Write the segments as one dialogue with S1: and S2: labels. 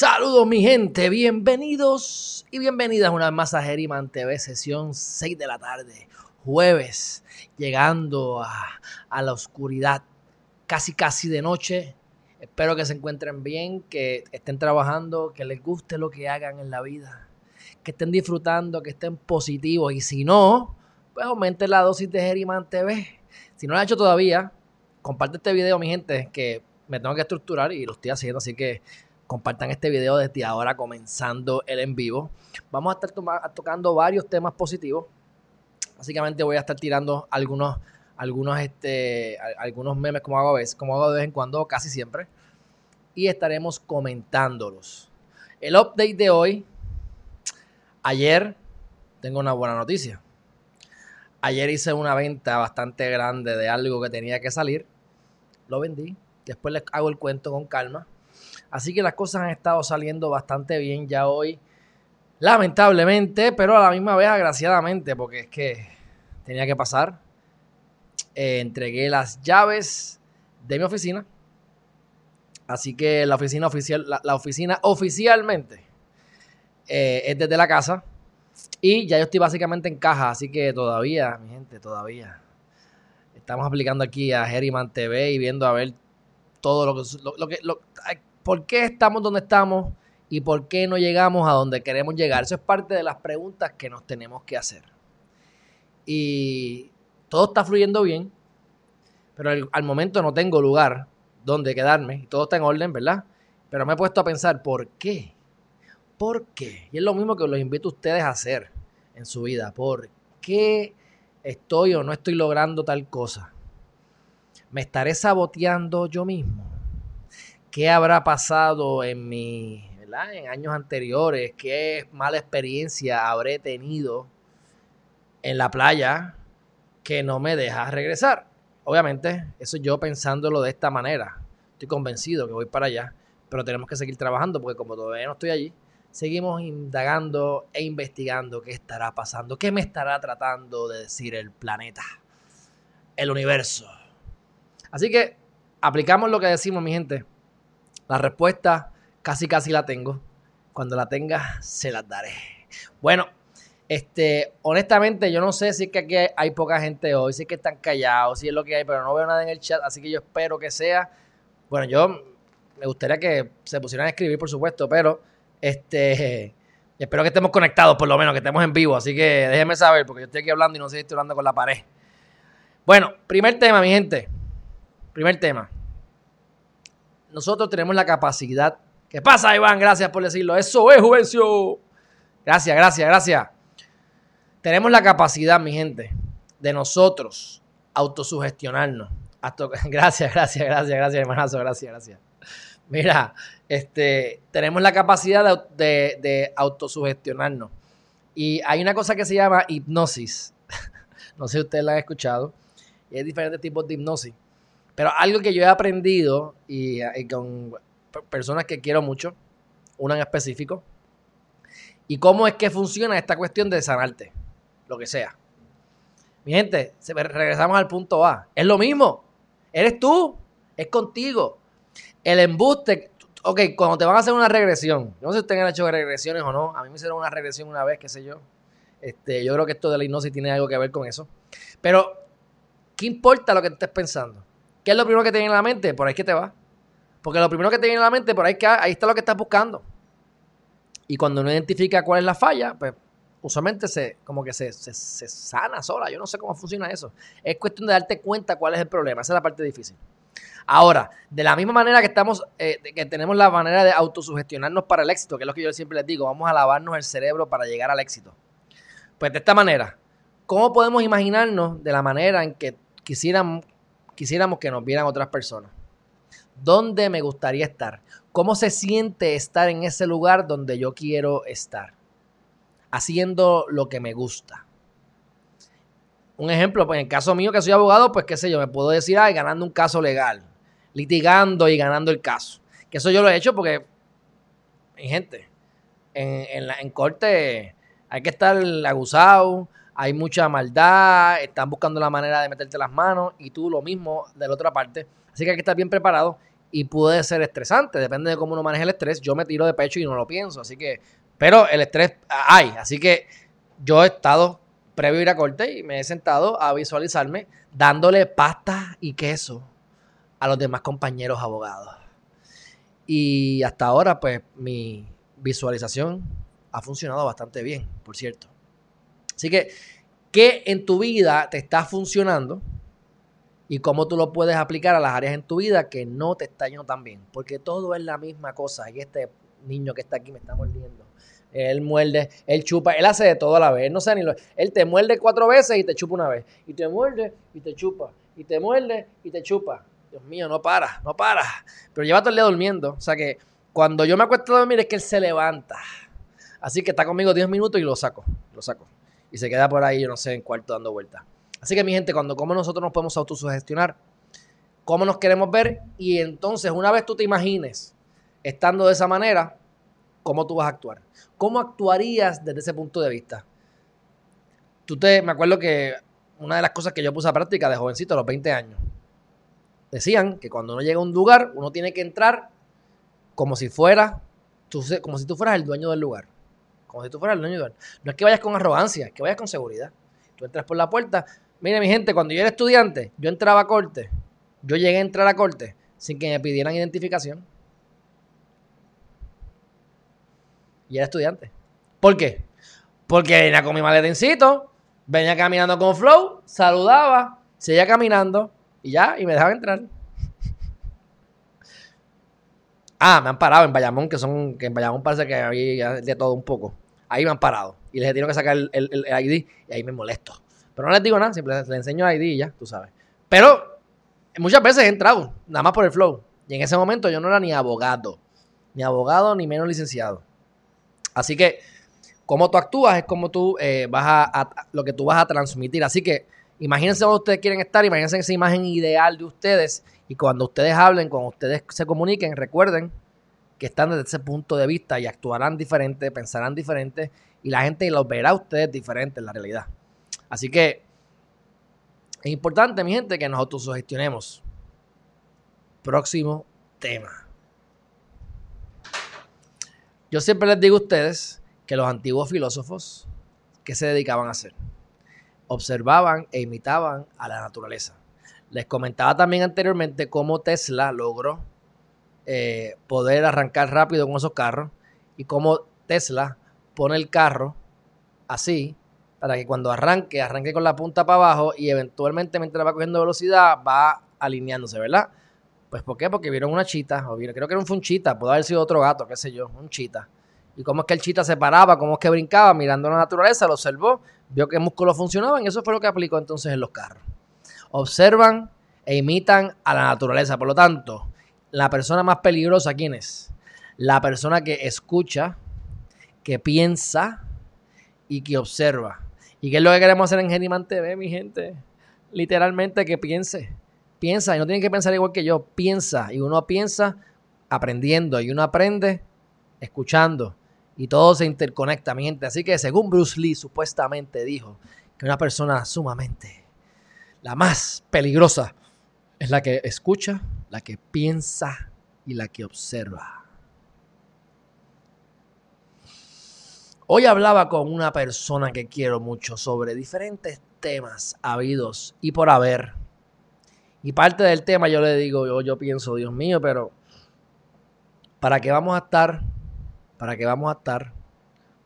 S1: Saludos mi gente, bienvenidos y bienvenidas una vez más a Geriman TV, sesión 6 de la tarde, jueves, llegando a, la oscuridad, casi casi de noche. Espero que se encuentren bien, que estén trabajando, que les guste lo que hagan en la vida, que estén disfrutando, que estén positivos y si no, pues aumente la dosis de Geriman TV. Si no lo ha hecho todavía, comparte este video mi gente, que me tengo que estructurar y lo estoy haciendo, así que compartan este video desde ahora comenzando el en vivo. Vamos a estar tocando varios temas positivos. Básicamente voy a estar tirando algunos, algunos, este, algunos memes como hago, veces, como hago de vez en cuando, casi siempre. Y estaremos comentándolos. El update de hoy. Ayer tengo una buena noticia. Ayer hice una venta bastante grande de algo que tenía que salir. Lo vendí. Después les hago el cuento con calma. Así que las cosas han estado saliendo bastante bien ya hoy. Lamentablemente, pero a la misma vez agraciadamente, porque es que tenía que pasar. Eh, entregué las llaves de mi oficina. Así que la oficina oficial, la, oficina oficialmente eh, es desde la casa. Y ya yo estoy básicamente en caja, así que todavía, mi gente, todavía. Estamos aplicando aquí a Geriman TV y viendo a ver todo lo que, lo, que por qué estamos donde estamos y por qué no llegamos a donde queremos llegar. Eso es parte de las preguntas que nos tenemos que hacer. Y todo está fluyendo bien, pero al, momento no tengo lugar donde quedarme y todo está en orden, ¿verdad? Pero me he puesto a pensar, ¿por qué? ¿Por qué? Y es lo mismo que los invito a ustedes a hacer en su vida. ¿Por qué estoy o no estoy logrando tal cosa? ¿Me estaré saboteando yo mismo? Qué habrá pasado en mi, En años anteriores, qué mala experiencia habré tenido en la playa que no me deja regresar. Obviamente, eso yo pensándolo de esta manera. Estoy convencido que voy para allá, pero tenemos que seguir trabajando porque como todavía no estoy allí, seguimos indagando e investigando qué estará pasando, qué me estará tratando de decir el planeta, el universo. Así que aplicamos lo que decimos, mi gente. La respuesta casi casi la tengo. Cuando la tenga, se las daré. Bueno, este, honestamente, yo no sé si es que aquí hay poca gente hoy, si es que están callados, si es lo que hay, pero no veo nada en el chat, así que yo espero que sea. Bueno, yo me gustaría que se pusieran a escribir, por supuesto, pero este, espero que estemos conectados, por lo menos, que estemos en vivo. Así que déjenme saber, porque yo estoy aquí hablando y no sé si estoy hablando con la pared. Bueno, primer tema, mi gente. Primer tema nosotros tenemos la capacidad. ¿Qué pasa, Iván? Gracias por decirlo. Eso es, Juvencio. Gracias, gracias, gracias. Tenemos la capacidad, mi gente, de nosotros autosugestionarnos. Gracias, gracias, gracias, gracias, hermanazo, gracias, gracias. Mira, este, tenemos la capacidad de, de autosugestionarnos. Y hay una cosa que se llama hipnosis. no sé si ustedes la han escuchado. Y hay diferentes tipos de hipnosis. Pero algo que yo he aprendido y, con personas que quiero mucho, una en específico, y cómo es que funciona esta cuestión de sanarte, lo que sea. Mi gente, regresamos al punto A. Es lo mismo. Eres tú. Es contigo. El embuste. Ok, cuando te van a hacer una regresión. No sé si ustedes han hecho regresiones o no. A mí me hicieron una regresión una vez, qué sé yo. Este, yo creo que esto de la hipnosis tiene algo que ver con eso. Pero, ¿qué importa lo que estés pensando? ¿Qué es lo primero que te viene en la mente? Por ahí que te va. Porque lo primero que te viene en la mente, por ahí, que, ahí está lo que estás buscando. Y cuando uno identifica cuál es la falla, pues usualmente se, como que se, sana sola. Yo no sé cómo funciona eso. Es cuestión de darte cuenta cuál es el problema. Esa es la parte difícil. Ahora, de la misma manera que estamos, eh, que tenemos la manera de autosugestionarnos para el éxito, que es lo que yo siempre les digo, vamos a lavarnos el cerebro para llegar al éxito. Pues de esta manera, ¿cómo podemos imaginarnos de la manera en que quisiéramos quisiéramos que nos vieran otras personas. ¿Dónde me gustaría estar? ¿Cómo se siente estar en ese lugar donde yo quiero estar? Haciendo lo que me gusta. un ejemplo, pues en el caso mío que soy abogado, pues qué sé yo, me puedo decir, ay, ganando un caso legal, litigando y ganando el caso. Que eso yo lo he hecho porque, gente, en, en corte hay que estar abusado, hay mucha maldad, están buscando la manera de meterte las manos y tú lo mismo de la otra parte. Así que hay que estar bien preparado y puede ser estresante, depende de cómo uno maneja el estrés. Yo me tiro de pecho y no lo pienso, así que, pero el estrés hay, así que yo he estado previo a ir a corte y me he sentado a visualizarme dándole pasta y queso a los demás compañeros abogados. Y hasta ahora, pues mi visualización ha funcionado bastante bien, por cierto. Así que, ¿qué en tu vida te está funcionando? Y cómo tú lo puedes aplicar a las áreas en tu vida que no te está yendo tan bien. Porque todo es la misma cosa. Y este niño que está aquí me está mordiendo. Él muerde, él chupa, él hace de todo a la vez. no sé ni lo. Él te muerde cuatro veces y te chupa una vez. Y te muerde y te chupa. Y te muerde y te chupa. Dios mío, no para, no para. Pero lleva todo el día durmiendo. O sea que cuando yo me acuesto a dormir es que él se levanta. Así que está conmigo 10 minutos y lo saco. Lo saco y se queda por ahí, yo no sé, en cuarto dando vueltas. Así que mi gente, cuando como nosotros nos podemos autosugestionar, cómo nos queremos ver y entonces una vez tú te imagines estando de esa manera, cómo tú vas a actuar. ¿Cómo actuarías desde ese punto de vista? Tú te, me acuerdo que una de las cosas que yo puse a práctica de jovencito a los 20 años, decían que cuando uno llega a un lugar, uno tiene que entrar como si fuera, como si tú fueras el dueño del lugar como si tú fueras el dueño del No es que vayas con arrogancia, es que vayas con seguridad. Tú entras por la puerta. Mire, mi gente, cuando yo era estudiante, yo entraba a corte. Yo llegué a entrar a corte sin que me pidieran identificación. Y era estudiante. ¿Por qué? Porque venía con mi maletincito, venía caminando con flow, saludaba, seguía caminando y ya, y me dejaba entrar. Ah, me han parado en Bayamón, que son, que en Bayamón parece que había de todo un poco. Ahí me han parado. Y les he tenido que sacar el, ID y ahí me molesto. Pero no les digo nada, simplemente les enseño el ID y ya, tú sabes. Pero muchas veces he entrado, nada más por el flow. Y en ese momento yo no era ni abogado. Ni abogado, ni menos licenciado. Así que, como tú actúas es como tú eh, vas a, lo que tú vas a transmitir. Así que, imagínense donde ustedes quieren estar, imagínense esa imagen ideal de ustedes y cuando ustedes hablen, cuando ustedes se comuniquen, recuerden que están desde ese punto de vista y actuarán diferente, pensarán diferente y la gente los verá a ustedes diferentes en la realidad. Así que es importante, mi gente, que nos autosugestionemos. Próximo tema. Yo siempre les digo a ustedes que los antiguos filósofos, ¿qué se dedicaban a hacer? Observaban e imitaban a la naturaleza. Les comentaba también anteriormente cómo Tesla logró eh, poder arrancar rápido con esos carros y cómo Tesla pone el carro así para que cuando arranque, arranque con la punta para abajo y eventualmente mientras va cogiendo velocidad va alineándose, ¿verdad? Pues ¿por qué? Porque vieron una chita, o vieron, creo que era un, un chita, puede haber sido otro gato, qué sé yo, un chita. Y cómo es que el chita se paraba, cómo es que brincaba, mirando la naturaleza, lo observó, vio que músculos funcionaban y eso fue lo que aplicó entonces en los carros observan e imitan a la naturaleza. Por lo tanto, la persona más peligrosa, ¿quién es? La persona que escucha, que piensa y que observa. ¿Y qué es lo que queremos hacer en Geniman TV, mi gente? Literalmente que piense. Piensa, y no tiene que pensar igual que yo. Piensa, y uno piensa aprendiendo, y uno aprende escuchando. Y todo se interconecta, mi gente. Así que según Bruce Lee supuestamente dijo que una persona sumamente la más peligrosa es la que escucha, la que piensa y la que observa. Hoy hablaba con una persona que quiero mucho sobre diferentes temas habidos y por haber. Y parte del tema yo le digo, yo, yo pienso, Dios mío, pero ¿para qué vamos a estar? ¿Para qué vamos a estar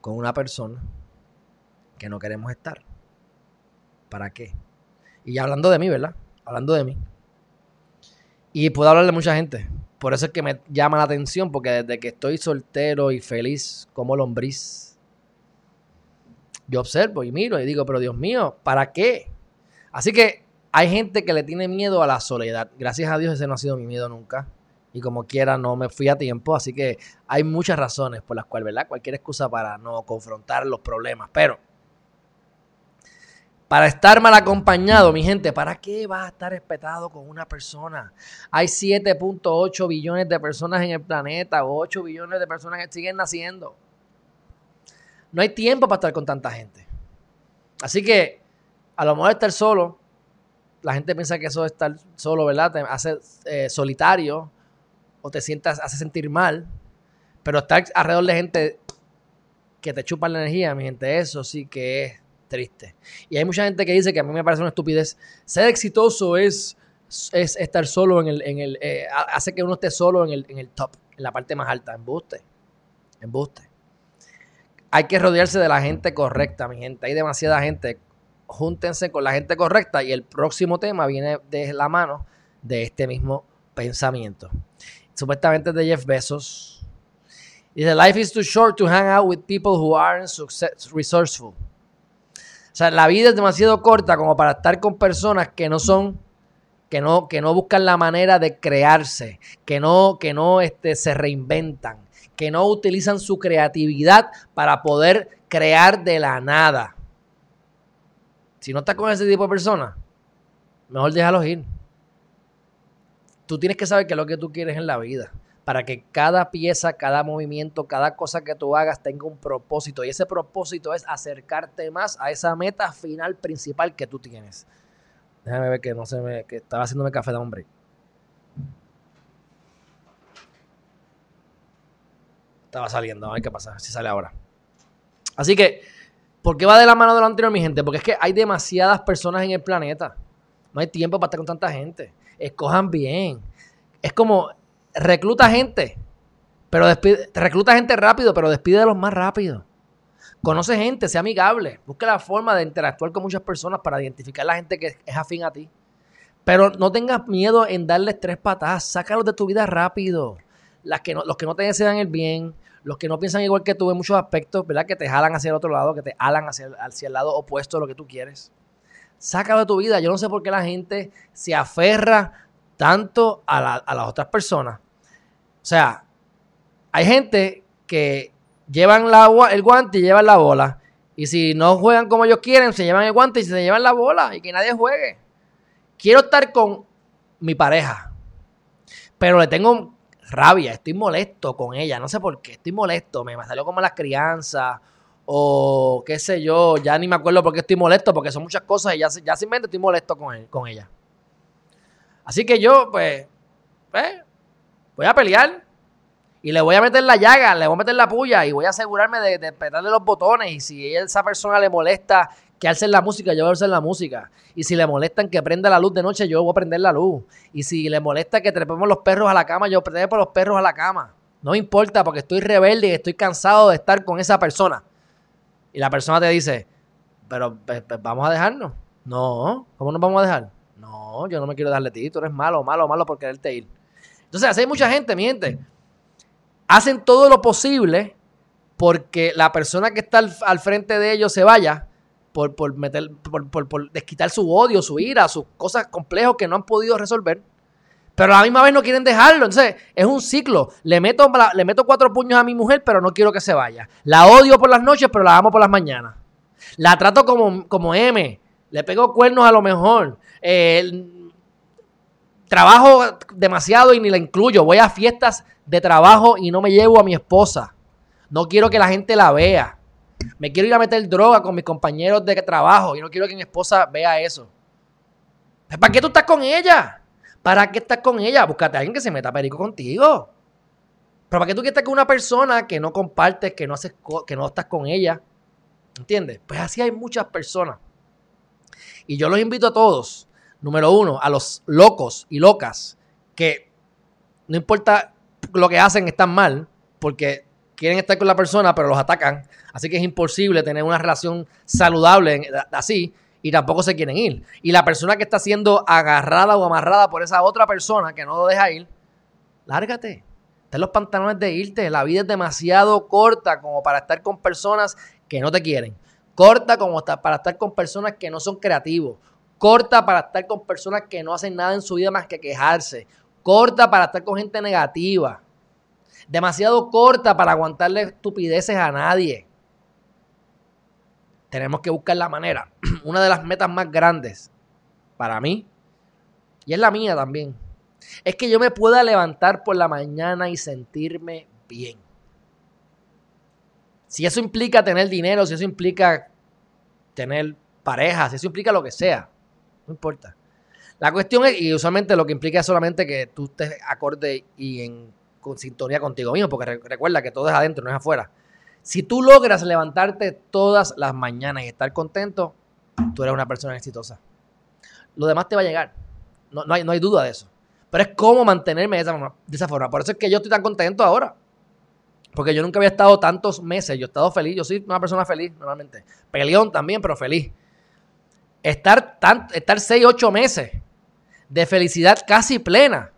S1: con una persona que no queremos estar? ¿Para qué? Y hablando de mí, ¿verdad? Hablando de mí. Y puedo hablar de mucha gente. Por eso es que me llama la atención, porque desde que estoy soltero y feliz como lombriz, yo observo y miro y digo, pero Dios mío, ¿para qué? Así que hay gente que le tiene miedo a la soledad. Gracias a Dios ese no ha sido mi miedo nunca. Y como quiera, no me fui a tiempo. Así que hay muchas razones por las cuales, ¿verdad? Cualquier excusa para no confrontar los problemas. Pero para estar mal acompañado, mi gente, ¿para qué vas a estar respetado con una persona? Hay 7.8 billones de personas en el planeta, 8 billones de personas que siguen naciendo. No hay tiempo para estar con tanta gente. Así que, a lo mejor estar solo, la gente piensa que eso es estar solo, ¿verdad? Te hace eh, solitario o te sientas, hace sentir mal. Pero estar alrededor de gente que te chupa la energía, mi gente, eso sí que es triste. Y hay mucha gente que dice que a mí me parece una estupidez. Ser exitoso es, es estar solo en el, en el eh, hace que uno esté solo en el, en el top, en la parte más alta. Embuste. Embuste. Hay que rodearse de la gente correcta, mi gente. Hay demasiada gente. Júntense con la gente correcta y el próximo tema viene de la mano de este mismo pensamiento. Supuestamente de Jeff Bezos. Dice, life is too short to hang out with people who aren't resourceful. O sea, la vida es demasiado corta como para estar con personas que no son, que no, que no buscan la manera de crearse, que no, que no este, se reinventan, que no utilizan su creatividad para poder crear de la nada. Si no estás con ese tipo de personas, mejor déjalos ir. Tú tienes que saber qué es lo que tú quieres en la vida para que cada pieza, cada movimiento, cada cosa que tú hagas tenga un propósito. Y ese propósito es acercarte más a esa meta final principal que tú tienes. Déjame ver que no se me, que estaba haciéndome café de hombre. Estaba saliendo, a ver qué pasa, si sale ahora. Así que, ¿por qué va de la mano de lo anterior, mi gente? Porque es que hay demasiadas personas en el planeta. No hay tiempo para estar con tanta gente. Escojan bien. Es como, recluta gente, pero despide, recluta gente rápido, pero los más rápido. Conoce gente, sea amigable, busca la forma de interactuar con muchas personas para identificar a la gente que es afín a ti. Pero no tengas miedo en darles tres patadas, sácalos de tu vida rápido. Las que no, los que no te desean el bien, los que no piensan igual que tú en muchos aspectos, ¿verdad? Que te jalan hacia el otro lado, que te jalan hacia, el lado opuesto de lo que tú quieres. Sácalo de tu vida. Yo no sé por qué la gente se aferra tanto a las otras personas o sea, hay gente que llevan el guante y llevan la bola. Y si no juegan como ellos quieren, se llevan el guante y se llevan la bola y que nadie juegue. Quiero estar con mi pareja, pero le tengo rabia, estoy molesto con ella, no sé por qué, estoy molesto, me salió como las crianzas o qué sé yo, ya ni me acuerdo por qué estoy molesto, porque son muchas cosas y ya, ya simplemente estoy molesto con, con ella. Así que yo, pues, pues Voy a pelear y le voy a meter la llaga, le voy a meter la puya y voy a asegurarme de, de los botones. Y si esa persona le molesta que alce la música, yo voy a alzar la música. Y si le molestan que prenda la luz de noche, yo voy a prender la luz. Y si le molesta que trepemos los perros a la cama, yo por los perros a la cama. No me importa porque estoy rebelde y estoy cansado de estar con esa persona. Y la persona te dice, pero pues, pues, vamos a dejarnos. No, ¿cómo nos vamos a dejar? No, yo no me quiero darle a ti, tú eres malo, malo, malo por quererte ir. Entonces, hay mucha gente, mi gente, hacen todo lo posible porque la persona que está al, frente de ellos se vaya por, por, meter, por, desquitar su odio, su ira, sus cosas complejas que no han podido resolver. Pero a la misma vez no quieren dejarlo. Entonces, es un ciclo. Le meto, le meto cuatro puños a mi mujer, pero no quiero que se vaya. La odio por las noches, pero la amo por las mañanas. La trato como, como M. Le pego cuernos a lo mejor. Eh, Trabajo demasiado y ni la incluyo. Voy a fiestas de trabajo y no me llevo a mi esposa. No quiero que la gente la vea. Me quiero ir a meter droga con mis compañeros de trabajo y no quiero que mi esposa vea eso. ¿Para qué tú estás con ella? ¿Para qué estás con ella? Búscate a alguien que se meta perico contigo. Pero ¿para qué tú quieres estar con una persona que no compartes, que no, haces, que no estás con ella? ¿Entiendes? Pues así hay muchas personas. Y yo los invito a todos número uno, a los locos y locas que no importa lo que hacen, están mal, porque quieren estar con la persona, pero los atacan. Así que es imposible tener una relación saludable así y tampoco se quieren ir. Y la persona que está siendo agarrada o amarrada por esa otra persona que no lo deja ir, lárgate. Ten los pantalones de irte. La vida es demasiado corta como para estar con personas que no te quieren. Corta como para estar con personas que no son creativos Corta para estar con personas que no hacen nada en su vida más que quejarse. Corta para estar con gente negativa. Demasiado corta para aguantarle estupideces a nadie. Tenemos que buscar la manera, una de las metas más grandes para mí, y es la mía también, es que yo me pueda levantar por la mañana y sentirme bien. Si eso implica tener dinero, si eso implica tener pareja, si eso implica lo que sea, no importa. La cuestión es, y usualmente lo que implica es solamente que tú estés acorde y en sintonía contigo mismo, porque recuerda que todo es adentro, no es afuera. Si tú logras levantarte todas las mañanas y estar contento, tú eres una persona exitosa. Lo demás te va a llegar. No, hay, no hay duda de eso. Pero es cómo mantenerme de esa, de esa forma. Por eso es que yo estoy tan contento ahora. Porque yo nunca había estado tantos meses. Yo he estado feliz. Yo soy una persona feliz normalmente. Peleón también, pero feliz. Estar, tan, estar 6, 8 meses de felicidad casi plena.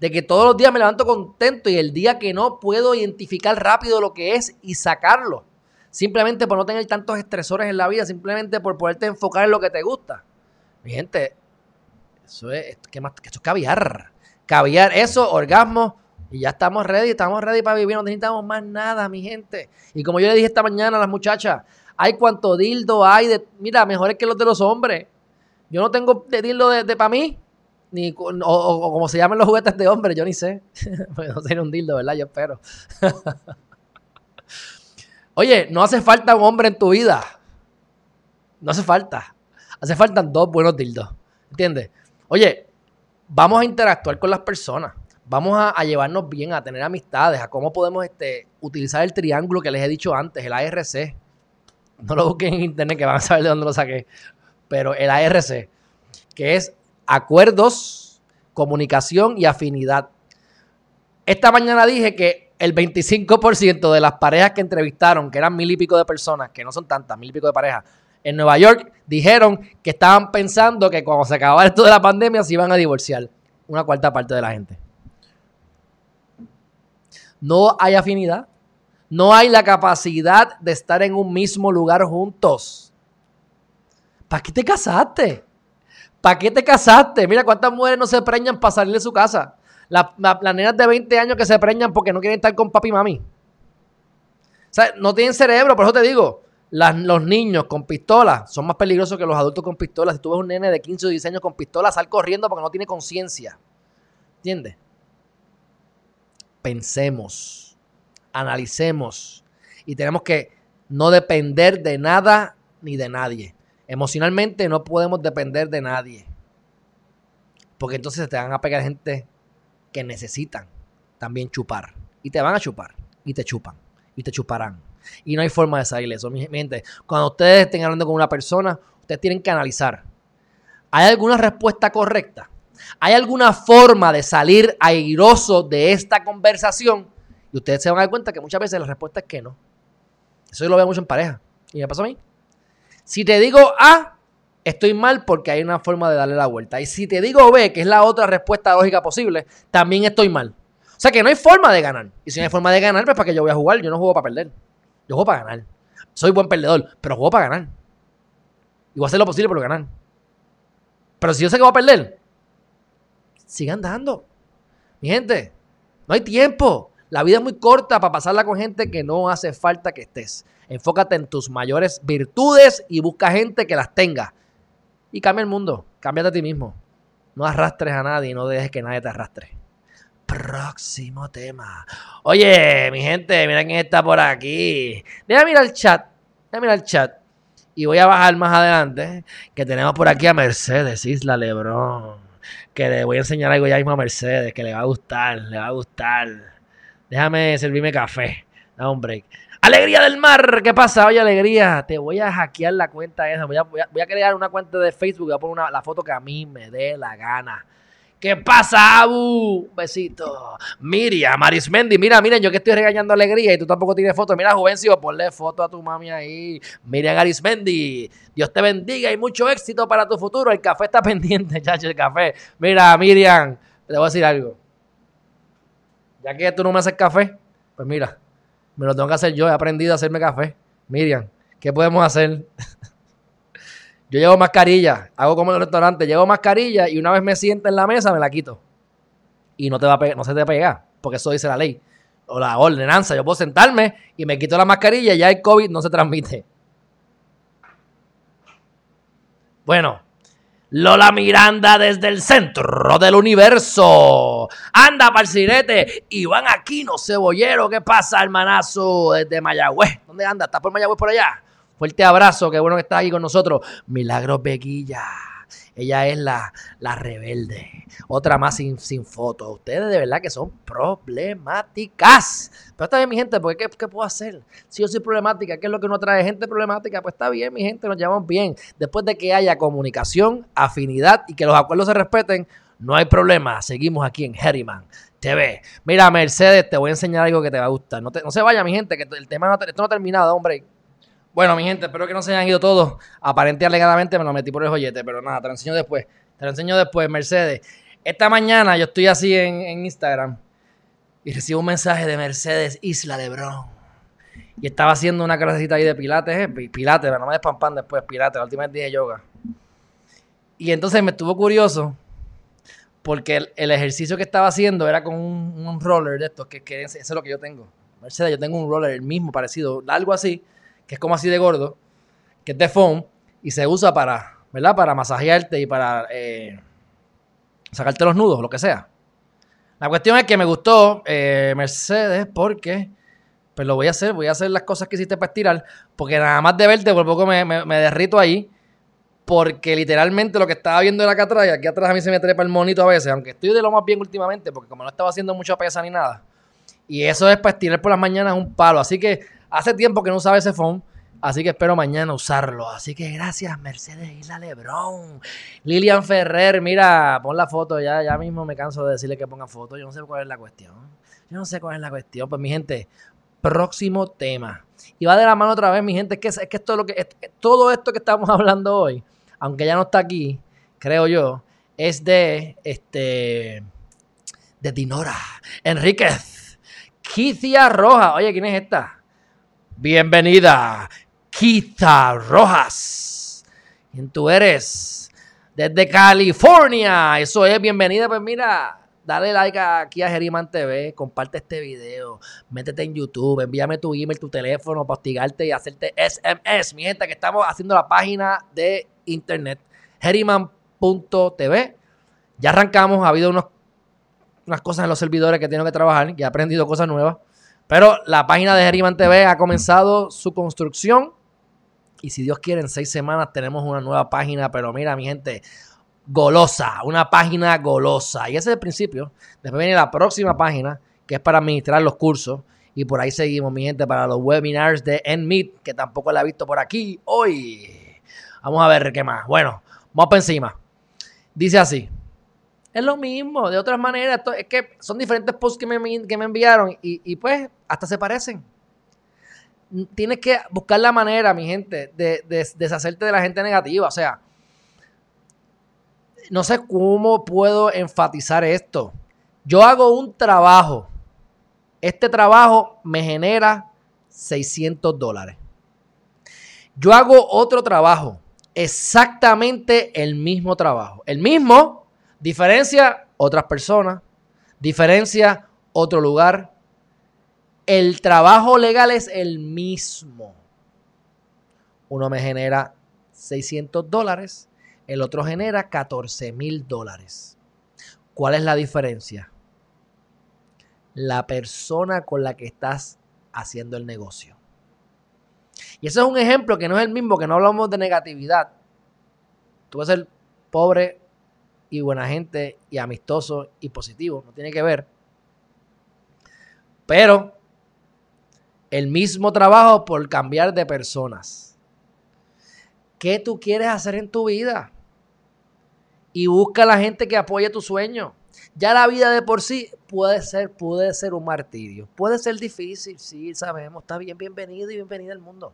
S1: De que todos los días me levanto contento y el día que no puedo identificar rápido lo que es y sacarlo. Simplemente por no tener tantos estresores en la vida, simplemente por poderte enfocar en lo que te gusta. Mi gente, eso es, ¿qué más? Esto es caviar. Caviar, eso, orgasmo. Y ya estamos ready, estamos ready para vivir. No necesitamos más nada, mi gente. Y como yo le dije esta mañana a las muchachas, hay cuanto dildo hay de. Mira, mejores que los de los hombres. Yo no tengo de dildo de, de para mí. Ni, o, como se llaman los juguetes de hombres, yo ni sé. pues no tiene un dildo, ¿verdad? Yo espero. Oye, no hace falta un hombre en tu vida. No hace falta. Hace falta dos buenos dildos. ¿Entiendes? Oye, vamos a interactuar con las personas. Vamos a, llevarnos bien, a tener amistades, a cómo podemos este, utilizar el triángulo que les he dicho antes, el ARC. No lo busquen en internet que van a saber de dónde lo saqué. Pero el ARC, que es acuerdos, comunicación y afinidad. Esta mañana dije que el 25% de las parejas que entrevistaron, que eran mil y pico de personas, que no son tantas, mil y pico de parejas, en Nueva York dijeron que estaban pensando que cuando se acabara esto de la pandemia se iban a divorciar. Una cuarta parte de la gente. No hay afinidad. No hay la capacidad de estar en un mismo lugar juntos. ¿Para qué te casaste? ¿Para qué te casaste? Mira cuántas mujeres no se preñan para salir de su casa. Las la, nenas de 20 años que se preñan porque no quieren estar con papi y mami. O sea, no tienen cerebro, por eso te digo los niños con pistolas son más peligrosos que los adultos con pistolas. Si tú ves un nene de 15 o 16 años con pistola, sal corriendo porque no tiene conciencia. ¿Entiendes? Pensemos, analicemos y tenemos que no depender de nada ni de nadie. Emocionalmente no podemos depender de nadie. Porque entonces te van a pegar gente que necesitan también chupar. Y te van a chupar. Y te chupan. Y te chuparán. Y no hay forma de salir eso. Cuando ustedes estén hablando con una persona, ustedes tienen que analizar. ¿Hay alguna respuesta correcta? ¿Hay alguna forma de salir airoso de esta conversación? Ustedes se van a dar cuenta que muchas veces la respuesta es que no. Eso yo lo veo mucho en pareja. Y me pasó a mí. Si te digo A, estoy mal porque hay una forma de darle la vuelta. Y si te digo B, que es la otra respuesta lógica posible, también estoy mal. O sea que no hay forma de ganar. Y si no hay forma de ganar, pues para que yo voy a jugar, yo no juego para perder. Yo juego para ganar. Soy buen perdedor, pero juego para ganar. Y voy a hacer lo posible por ganar. Pero si yo sé que voy a perder, sigan dando. Mi gente, no hay tiempo. La vida es muy corta para pasarla con gente que no hace falta que estés. Enfócate en tus mayores virtudes y busca gente que las tenga. Y cambia el mundo. Cámbiate a ti mismo. No arrastres a nadie y no dejes que nadie te arrastre. Próximo tema. Oye, mi gente, mira quién está por aquí. Deja mirar el chat. Deja mirar el chat. Y voy a bajar más adelante. Que tenemos por aquí a Mercedes, Isla Lebrón. Que le voy a enseñar algo ya mismo a Mercedes. Que le va a gustar, le va a gustar. Déjame servirme café. Da un break. Alegría del mar, ¿qué pasa? Oye, alegría, te voy a hackear la cuenta esa. Voy a, crear una cuenta de Facebook. Voy a poner la foto que a mí me dé la gana. ¿Qué pasa, Abu? Besito. Miriam, Arismendi. Mira, miren, yo que estoy regañando alegría y tú tampoco tienes foto. Mira, Juvencio, ponle foto a tu mami ahí. Miriam Arismendi. Dios te bendiga y mucho éxito para tu futuro. El café está pendiente, chacho, el café. Mira, Miriam, te voy a decir algo. Ya que tú no me haces café, pues mira, me lo tengo que hacer yo. He aprendido a hacerme café. Miriam, ¿qué podemos hacer? Yo llevo mascarilla, hago como en el restaurante, llevo mascarilla y una vez me siento en la mesa me la quito. Y no, te va a no se te va a pegar, porque eso dice la ley. O la ordenanza, yo puedo sentarme y me quito la mascarilla y ya el COVID no se transmite. Bueno, Lola Miranda desde el centro del universo. Anda, parcirete. Iván Aquino, cebollero. ¿Qué pasa, hermanazo? Desde Mayagüez. ¿Dónde anda? ¿Estás por Mayagüez por allá? Fuerte abrazo. Qué bueno que estás aquí con nosotros. Milagros Beguilla. Ella es la, la rebelde. Otra más sin, sin foto. Ustedes de verdad que son problemáticas. Pero está bien, mi gente, porque ¿qué, puedo hacer? Si yo soy problemática, ¿qué es lo que uno trae? Gente problemática, pues está bien, mi gente, nos llamamos bien. Después de que haya comunicación, afinidad y que los acuerdos se respeten, no hay problema. Seguimos aquí en Herriman TV. Mira, Mercedes, te voy a enseñar algo que te va a gustar. No, no se vaya, mi gente, que el tema no, esto no ha terminado, hombre. Bueno, mi gente, espero que no se hayan ido todos. Aparente alegadamente me lo metí por el joyete, pero nada, te lo enseño después. Te lo enseño después, Mercedes. Esta mañana yo estoy así en, Instagram y recibo un mensaje de Mercedes Isla de Bron. Y estaba haciendo una clasecita ahí de pilates, eh, pilates, pero no me despampan después, pilates, la última vez dije yoga. Y entonces me estuvo curioso porque el, ejercicio que estaba haciendo era con un, roller de estos, que, que eso es lo que yo tengo. Mercedes, yo tengo un roller, el mismo, parecido, algo así que es como así de gordo, que es de foam y se usa para, ¿verdad? Para masajearte y para eh, sacarte los nudos, lo que sea. La cuestión es que me gustó eh, Mercedes porque, pues lo voy a hacer, voy a hacer las cosas que hiciste para estirar, porque nada más de verte por poco me, derrito ahí, porque literalmente lo que estaba viendo era acá atrás, y aquí atrás a mí se me trepa el monito a veces, aunque estoy de lo más bien últimamente, porque como no estaba haciendo mucha pesa ni nada, y eso es para estirar por las mañanas un palo, así que Hace tiempo que no usaba ese phone. Así que espero mañana usarlo. Así que gracias, Mercedes Isla Lebrón. Lilian Ferrer, mira, pon la foto. Ya, ya mismo me canso de decirle que ponga foto. Yo no sé cuál es la cuestión. Yo no sé cuál es la cuestión. Pues mi gente, próximo tema. Y va de la mano otra vez, mi gente. Es que, es que esto, lo que, todo esto que estamos hablando hoy, aunque ya no está aquí, creo yo, es de este de Dinora Enríquez. Kicia Roja. Oye, ¿quién es esta? Bienvenida, Kita Rojas. ¿Quién tú eres? Desde California. Eso es, bienvenida. Pues mira, dale like aquí a Geriman TV, comparte este video, métete en YouTube, envíame tu email, tu teléfono para y hacerte SMS. Mi gente, que estamos haciendo la página de internet, geriman.tv. Ya arrancamos, ha habido unos, unas cosas en los servidores que tengo que trabajar, y he aprendido cosas nuevas. Pero la página de Geriman TV ha comenzado su construcción. Y si Dios quiere, en seis semanas tenemos una nueva página. Pero mira, mi gente, golosa, una página golosa. Y ese es el principio. Después viene la próxima página, que es para administrar los cursos. Y por ahí seguimos, mi gente, para los webinars de NMeet, que tampoco la he visto por aquí hoy. Vamos a ver qué más. Bueno, vamos para encima. Dice así. Es lo mismo, de otras maneras. es que son diferentes posts que me, que me enviaron y, pues hasta se parecen. Tienes que buscar la manera, mi gente, de, de deshacerte de la gente negativa. O sea, no sé cómo puedo enfatizar esto. Yo hago un trabajo. Este trabajo me genera 600 dólares. Yo hago otro trabajo. Exactamente el mismo trabajo. El mismo, Diferencia, otras personas. Diferencia, otro lugar. El trabajo legal es el mismo. Uno me genera 600 dólares, el otro genera 14 mil dólares. ¿Cuál es la diferencia? La persona con la que estás haciendo el negocio. Y ese es un ejemplo que no es el mismo, que no hablamos de negatividad. Tú a ser pobre y buena gente y amistoso y positivo, no tiene que ver. Pero el mismo trabajo por cambiar de personas. ¿Qué tú quieres hacer en tu vida? Y busca a la gente que apoye tu sueño. Ya la vida de por sí puede ser, puede ser un martirio. Puede ser difícil, sí, sabemos. Está bien, bienvenido y bienvenida al mundo.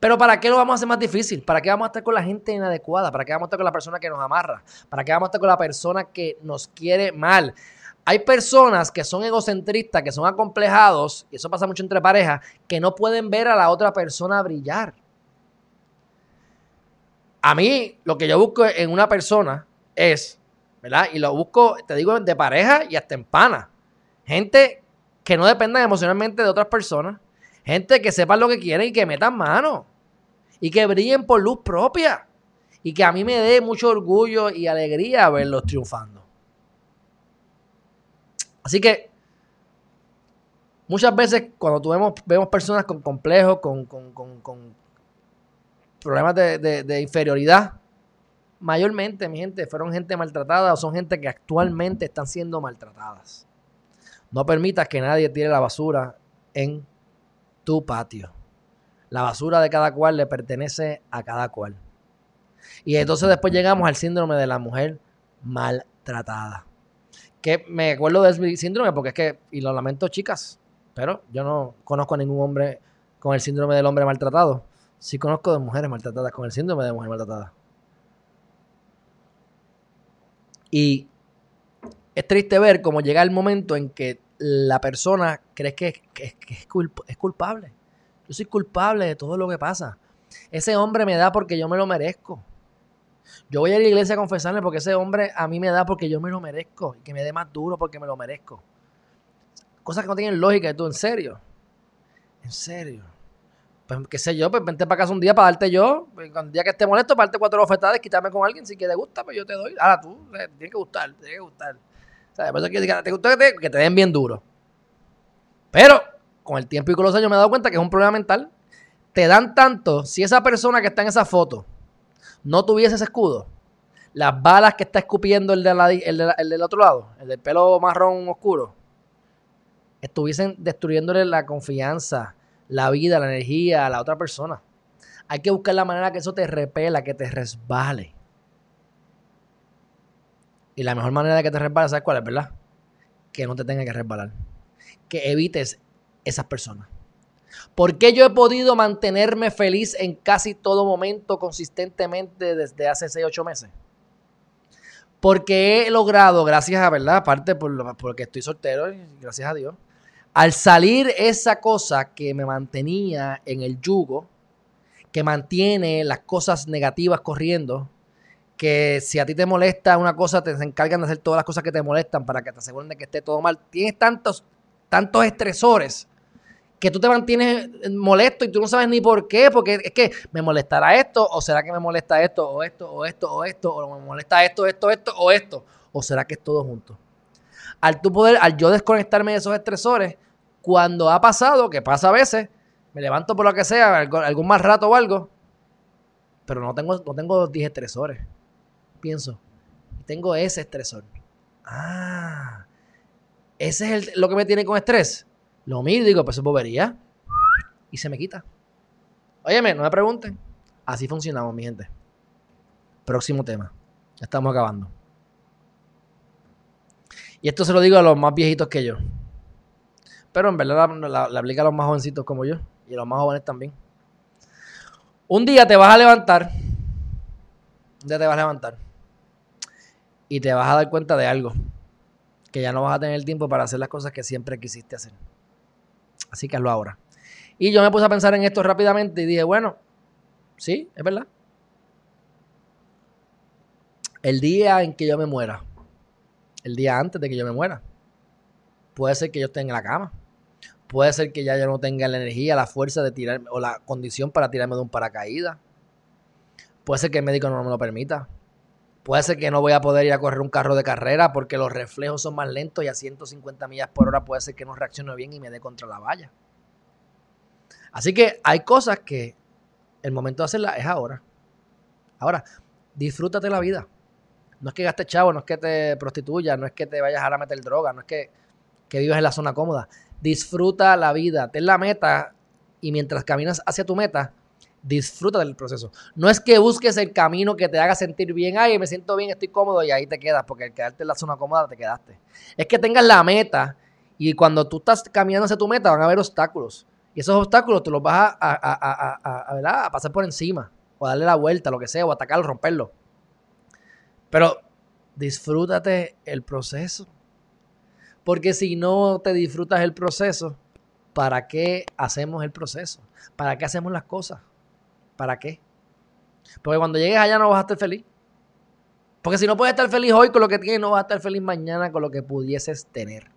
S1: Pero ¿para qué lo vamos a hacer más difícil? ¿Para qué vamos a estar con la gente inadecuada? ¿Para qué vamos a estar con la persona que nos amarra? ¿Para qué vamos a estar con la persona que nos quiere mal? Hay personas que son egocentristas, que son acomplejados, y eso pasa mucho entre parejas, que no pueden ver a la otra persona brillar. A mí, lo que yo busco en una persona es, ¿verdad? Y lo busco, te digo, de pareja y hasta en pana. Gente que no dependan emocionalmente de otras personas, Gente que sepan lo que quieren y que metan mano. Y que brillen por luz propia. Y que a mí me dé mucho orgullo y alegría verlos triunfando. Así que muchas veces cuando vemos, personas con complejos, con, problemas de, inferioridad, mayormente, mi gente, fueron gente maltratada o son gente que actualmente están siendo maltratadas. No permitas que nadie tire la basura en tu patio. La basura de cada cual le pertenece a cada cual. Y entonces después llegamos al síndrome de la mujer maltratada. Que me acuerdo de ese síndrome porque es que, y lo lamento chicas, pero yo no conozco a ningún hombre con el síndrome del hombre maltratado. Sí conozco de mujeres maltratadas con el síndrome de mujer maltratada. Y es triste ver cómo llega el momento en que la persona cree que, es, culpable. Yo soy culpable de todo lo que pasa. Ese hombre me da porque yo me lo merezco. Yo voy a la iglesia a confesarle porque ese hombre a mí me da porque yo me lo merezco. Y que me dé más duro porque me lo merezco. Cosas que no tienen lógica. tú, ¿en serio? ¿En serio? Pues qué sé yo, pues vente para casa un día para darte yo. Pues, cuando día que esté molesto, para darte cuatro ofertas, quitarme con alguien. Si que te gusta, pues yo te doy. Ahora tú, eh, tiene que gustar, tiene que gustar. Por eso que te que te, den bien duro. Pero con el tiempo y con los años me he dado cuenta que es un problema mental. Te dan tanto, si esa persona que está en esa foto no tuviese ese escudo, las balas que está escupiendo el, el del otro lado, el del pelo marrón oscuro, estuviesen destruyéndole la confianza, la vida, la energía a la otra persona. Hay que buscar la manera que eso te repela, que te resbale. Y la mejor manera de que te resbale, ¿sabes cuál es, verdad? Que no te tenga que resbalar. Que evites esas personas. ¿Por qué yo he podido mantenerme feliz en casi todo momento consistentemente desde hace 6, 8 meses? Porque he logrado, gracias a, ¿verdad? Aparte por, porque estoy soltero, gracias a Dios, al salir esa cosa que me mantenía en el yugo, que mantiene las cosas negativas corriendo, que si a ti te molesta una cosa, te encargan de hacer todas las cosas que te molestan para que te aseguren de que esté todo mal. Tienes tantos, tantos estresores que tú te mantienes molesto y tú no sabes ni por qué, porque es que me molestará esto, o será que me molesta esto, o esto, o esto, o esto, o me molesta esto, esto, esto, o esto, o será que es todo junto. Al tú poder, al yo desconectarme de esos estresores, cuando ha pasado, que pasa a veces, me levanto por lo que sea, algún mal rato o algo, pero no tengo, no tengo 10 estresores. Pienso, tengo ese estresor. Ah, ese es lo que me tiene con estrés. Lo miro y digo, pues es bobería. Y se me quita. Óyeme, no me pregunten. Así funcionamos, mi gente. Próximo tema. Ya estamos acabando. Y esto se lo digo a los más viejitos que yo. Pero en verdad la, aplica a los más jovencitos como yo y a los más jóvenes también. Un día te vas a levantar. Un día te vas a levantar. Y te vas a dar cuenta de algo. Que ya no vas a tener tiempo para hacer las cosas que siempre quisiste hacer. Así que hazlo ahora. Y yo me puse a pensar en esto rápidamente y dije, bueno, sí, es verdad. El día en que yo me muera, el día antes de que yo me muera, Puede ser que yo esté en la cama. Puede ser que ya yo no tenga la energía, la fuerza de tirarme o la condición para tirarme de un paracaídas. Puede ser que el médico no me lo permita. Puede ser que no voy a poder ir a correr un carro de carrera porque los reflejos son más lentos y a 150 millas por hora puede ser que no reaccione bien y me dé contra la valla. Así que hay cosas que el momento de hacerlas es ahora. Ahora, disfrútate la vida. No es que gastes chavo, no es que te prostituyas, no es que te vayas a meter droga, no es que que vivas en la zona cómoda. Disfruta la vida, ten la meta y mientras caminas hacia tu meta, disfruta del proceso. No es que busques el camino que te haga sentir bien, ay, me siento bien, estoy cómodo y ahí te quedas, porque al quedarte en la zona cómoda te quedaste. Es que tengas la meta y cuando tú estás caminando hacia tu meta van a haber obstáculos. Y esos obstáculos tú los vas a, a, a pasar por encima, o darle la vuelta, lo que sea, o atacarlo, romperlo. Pero disfrútate el proceso. Porque si no te disfrutas el proceso, ¿para qué hacemos el proceso? ¿Para qué hacemos las cosas? ¿Para qué? Porque cuando llegues allá no vas a estar feliz. Porque si no puedes estar feliz hoy con lo que tienes, no vas a estar feliz mañana con lo que pudieses tener.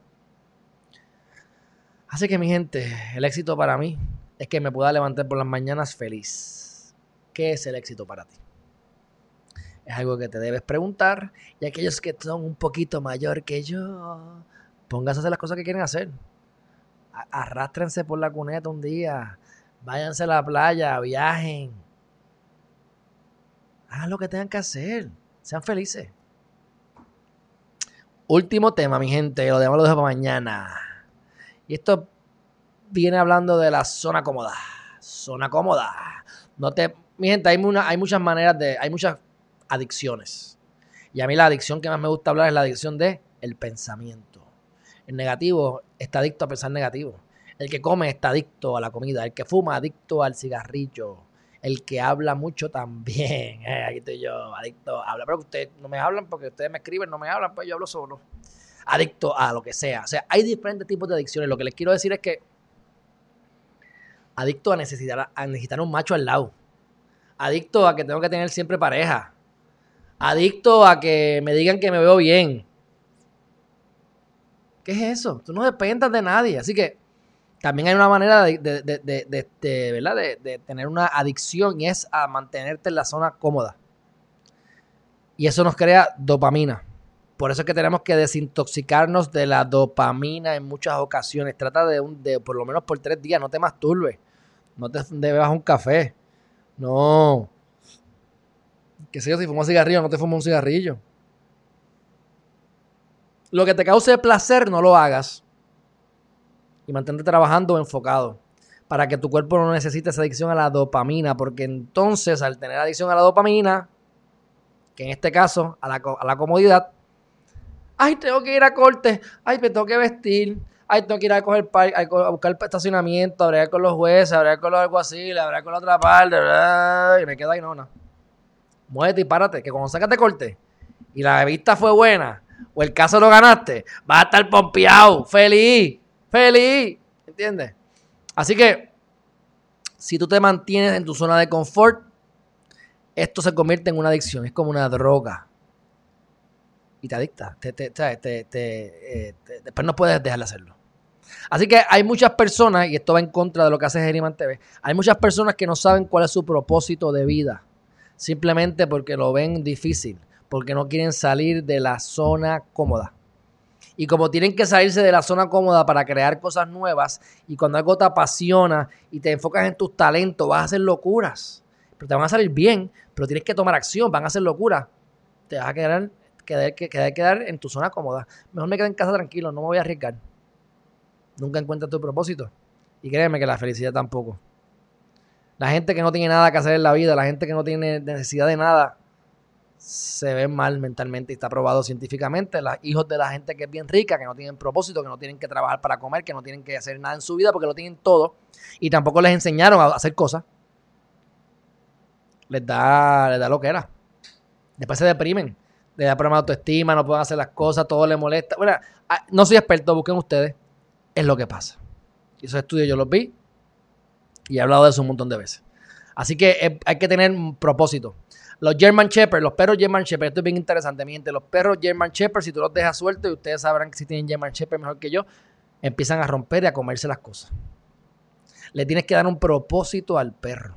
S1: Así que mi gente, el éxito para mí es que me pueda levantar por las mañanas feliz. ¿Qué es el éxito para ti? Es algo que te debes preguntar. Y aquellos que son un poquito mayor que yo, pónganse a hacer las cosas que quieren hacer. Arrástrense por la cuneta un día. Váyanse a la playa, viajen. Hagan lo que tengan que hacer. Sean felices. Último tema, mi gente. Lo demás lo dejo para mañana. Y esto viene hablando de la zona cómoda. Zona cómoda. No te, mi gente, hay, hay muchas maneras de. Hay muchas adicciones. Y a mí la adicción que más me gusta hablar es la adicción de el pensamiento. El negativo está adicto a pensar negativo. El que come está adicto a la comida. El que fuma adicto al cigarrillo. El que habla mucho también. Aquí estoy yo, adicto a hablar. Pero ustedes no me hablan porque ustedes me escriben, no me hablan, pues yo hablo solo. Adicto a lo que sea. O sea, hay diferentes tipos de adicciones. Lo que les quiero decir es que adicto a necesitar, a necesitar un macho al lado. Adicto a que tengo que tener siempre pareja. Adicto a que me digan que me veo bien. ¿Qué es eso? Tú no dependas de nadie. Así que también hay una manera de, de, tener una adicción y es a mantenerte en la zona cómoda. Y eso nos crea dopamina. Por eso es que tenemos que desintoxicarnos de la dopamina en muchas ocasiones. Trata de, un, de por lo menos por tres días, no te masturbes. No te bebas un café. No. Que sé yo, si fumas cigarrillo, no te fumas un cigarrillo. Lo que te cause placer, no lo hagas y mantente trabajando enfocado para que tu cuerpo no necesite esa adicción a la dopamina, porque entonces al tener adicción a la dopamina, que en este caso a la, comodidad, ay, tengo que ir a corte, ay, me tengo que vestir, ay, tengo que ir a, coger a, buscar estacionamiento, a con los jueces, a hablar con los alguaciles, a hablar con la otra parte, y me quedo ahí, no, no. Muévete y párate, que cuando sacas de corte y la vista fue buena, o el caso lo ganaste, vas a estar pompeado, feliz, feliz. ¿Entiendes? Así que, si tú te mantienes en tu zona de confort, esto se convierte en una adicción, es como una droga. Y te adicta. Te, eh, después no puedes dejar de hacerlo. Así que hay muchas personas, y esto va en contra de lo que hace Geriman TV, hay muchas personas que no saben cuál es su propósito de vida. Simplemente porque lo ven difícil, porque no quieren salir de la zona cómoda. Y como tienen que salirse de la zona cómoda para crear cosas nuevas, y cuando algo te apasiona y te enfocas en tus talentos, vas a hacer locuras. Pero te van a salir bien, pero tienes que tomar acción, van a hacer locuras. Te vas a quedar, quedar, quedar, quedar en tu zona cómoda. Mejor me quedo en casa tranquilo, no me voy a arriesgar. Nunca encuentras tu propósito. Y créeme que la felicidad tampoco. La gente que no tiene nada que hacer en la vida, la gente que no tiene necesidad de nada, se ven mal mentalmente y está probado científicamente. Los hijos de la gente que es bien rica, que no tienen propósito, que no tienen que trabajar para comer, que no tienen que hacer nada en su vida porque lo tienen todo y tampoco les enseñaron a hacer cosas, les da, les da lo que era. Después se deprimen, les da problema de autoestima, no pueden hacer las cosas, todo les molesta. Bueno, ah, no soy experto, busquen ustedes, es lo que pasa. Y esos estudios yo los vi y he hablado de eso un montón de veces. Así que eh, hay que tener un propósito. Los German Shepherd, los perros German Shepherd, esto es bien interesante, mi gente. Los perros German Shepherd, si tú los dejas sueltos, y ustedes sabrán que si tienen German Shepherd mejor que yo, empiezan a romper y a comerse las cosas. Le tienes que dar un propósito al perro.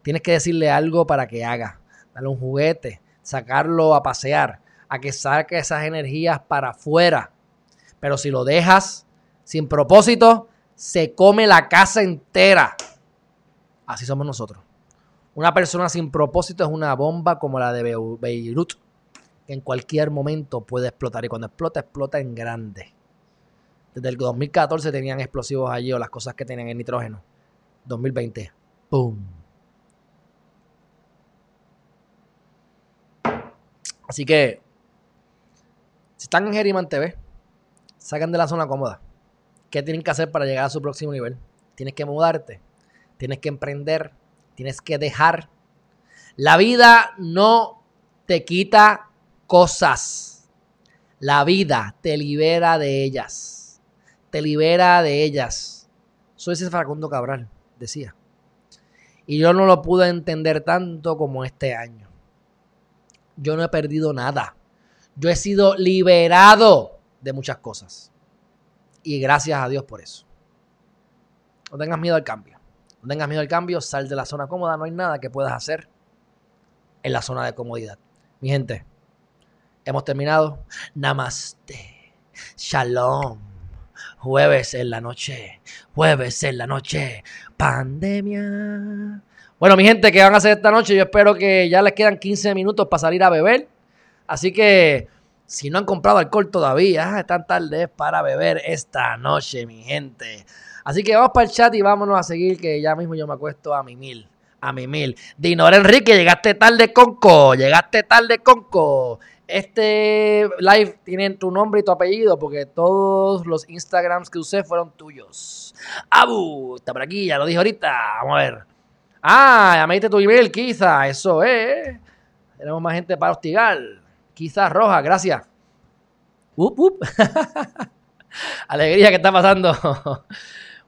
S1: Tienes que decirle algo para que haga. Darle un juguete, sacarlo a pasear, a que saque esas energías para afuera. Pero si lo dejas sin propósito, se come la casa entera. Así somos nosotros. Una persona sin propósito es una bomba como la de Beirut, que en cualquier momento puede explotar y cuando explota, explota en grande. Desde el 2014 tenían explosivos allí o las cosas que tenían en nitrógeno. 2020, ¡pum! Así que, si están en Geriman TV, sacan de la zona cómoda. ¿Qué tienen que hacer para llegar a su próximo nivel? Tienes que mudarte, tienes que emprender, Tienes que dejar. La vida no te quita cosas. La vida te libera de ellas. Te libera de ellas. Soy ese Facundo Cabral, decía. Y yo no lo pude entender tanto como este año. Yo no he perdido nada. Yo he sido liberado de muchas cosas. Y gracias a Dios por eso. No tengas miedo al cambio. No tengas miedo al cambio, sal de la zona cómoda, no hay nada que puedas hacer en la zona de comodidad. Mi gente, hemos terminado. Namaste. Shalom. Jueves en la noche. Jueves en la noche. Pandemia. Bueno, mi gente, ¿qué van a hacer esta noche? Yo espero que ya les quedan 15 minutos para salir a beber. Así que si no han comprado alcohol todavía, están tarde para beber esta noche, mi gente. Así que vamos para el chat y vámonos a seguir, que ya mismo yo me acuesto a mi mil. A mi mil. Dinor Enrique, llegaste tarde, Conco. Llegaste tarde, Conco. Este live tiene tu nombre y tu apellido porque todos los Instagrams que usé fueron tuyos. Abu, está por aquí, ya lo dije ahorita. Vamos a ver. Ah, ya me diste tu email, quizá. Eso es. Tenemos más gente para hostigar. Quizás roja, gracias. Up, up. Alegría que está pasando.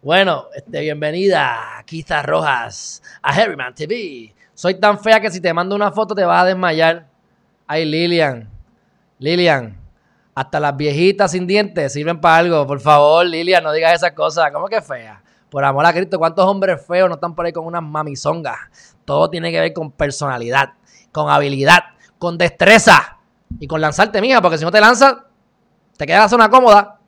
S1: bueno, este, bienvenida, Quizás Rojas, a Harryman TV. Soy tan fea que si te mando una foto te vas a desmayar. Ay, Lilian. Lilian. Hasta las viejitas sin dientes sirven para algo. Por favor, Lilian, no digas esas cosas. ¿Cómo que fea? Por amor a Cristo, ¿cuántos hombres feos no están por ahí con unas mamizongas? Todo tiene que ver con personalidad, con habilidad, con destreza y con lanzarte, mija, porque si no te lanzas, te quedas zona cómoda.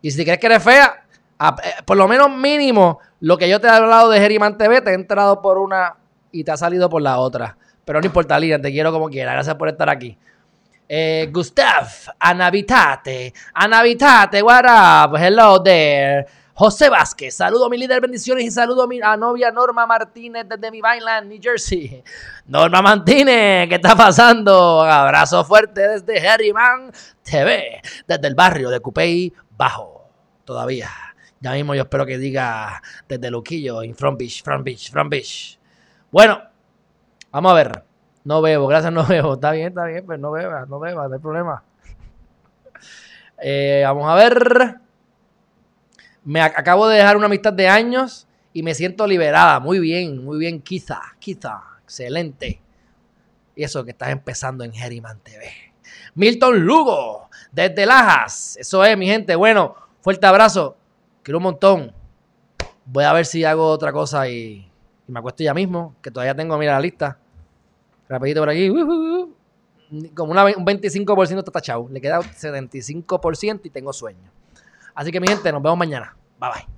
S1: Y si crees que eres fea, eh, por lo menos mínimo, lo que yo te he hablado de Geriman TV, te he entrado por una y te ha salido por la otra. Pero no importa, Lilian, te quiero como quiera. Gracias por estar aquí. Eh, Gustav, Anavitate, Anavitate, what up? Hello there. José Vázquez, saludo mi líder, bendiciones y saludo a mi novia Norma Martínez desde mi Vineland, New Jersey. Norma Martínez, ¿qué está pasando? Abrazo fuerte desde Harryman TV, desde el barrio de Cupey Bajo. Todavía. Ya mismo yo espero que diga desde Luquillo, en Front Beach, Front Beach, Front Beach. Bueno, vamos a ver. No bebo, gracias, no bebo. Está bien, está bien, pero pues no beba, no beba, no hay problema. Eh, vamos a ver. Me acabo de dejar una amistad de años y me siento liberada. Muy bien, muy bien, quizá, quizá. Excelente. Y eso que estás empezando en Herriman TV. Milton Lugo, desde Lajas. Eso es, mi gente. Bueno, fuerte abrazo. Quiero un montón. Voy a ver si hago otra cosa y, me acuesto ya mismo, que todavía tengo, mira la lista. Rapidito por aquí. Como un 25% está tachado. Le queda un 75% y tengo sueño. Así que mi gente, nos vemos mañana. Bye bye.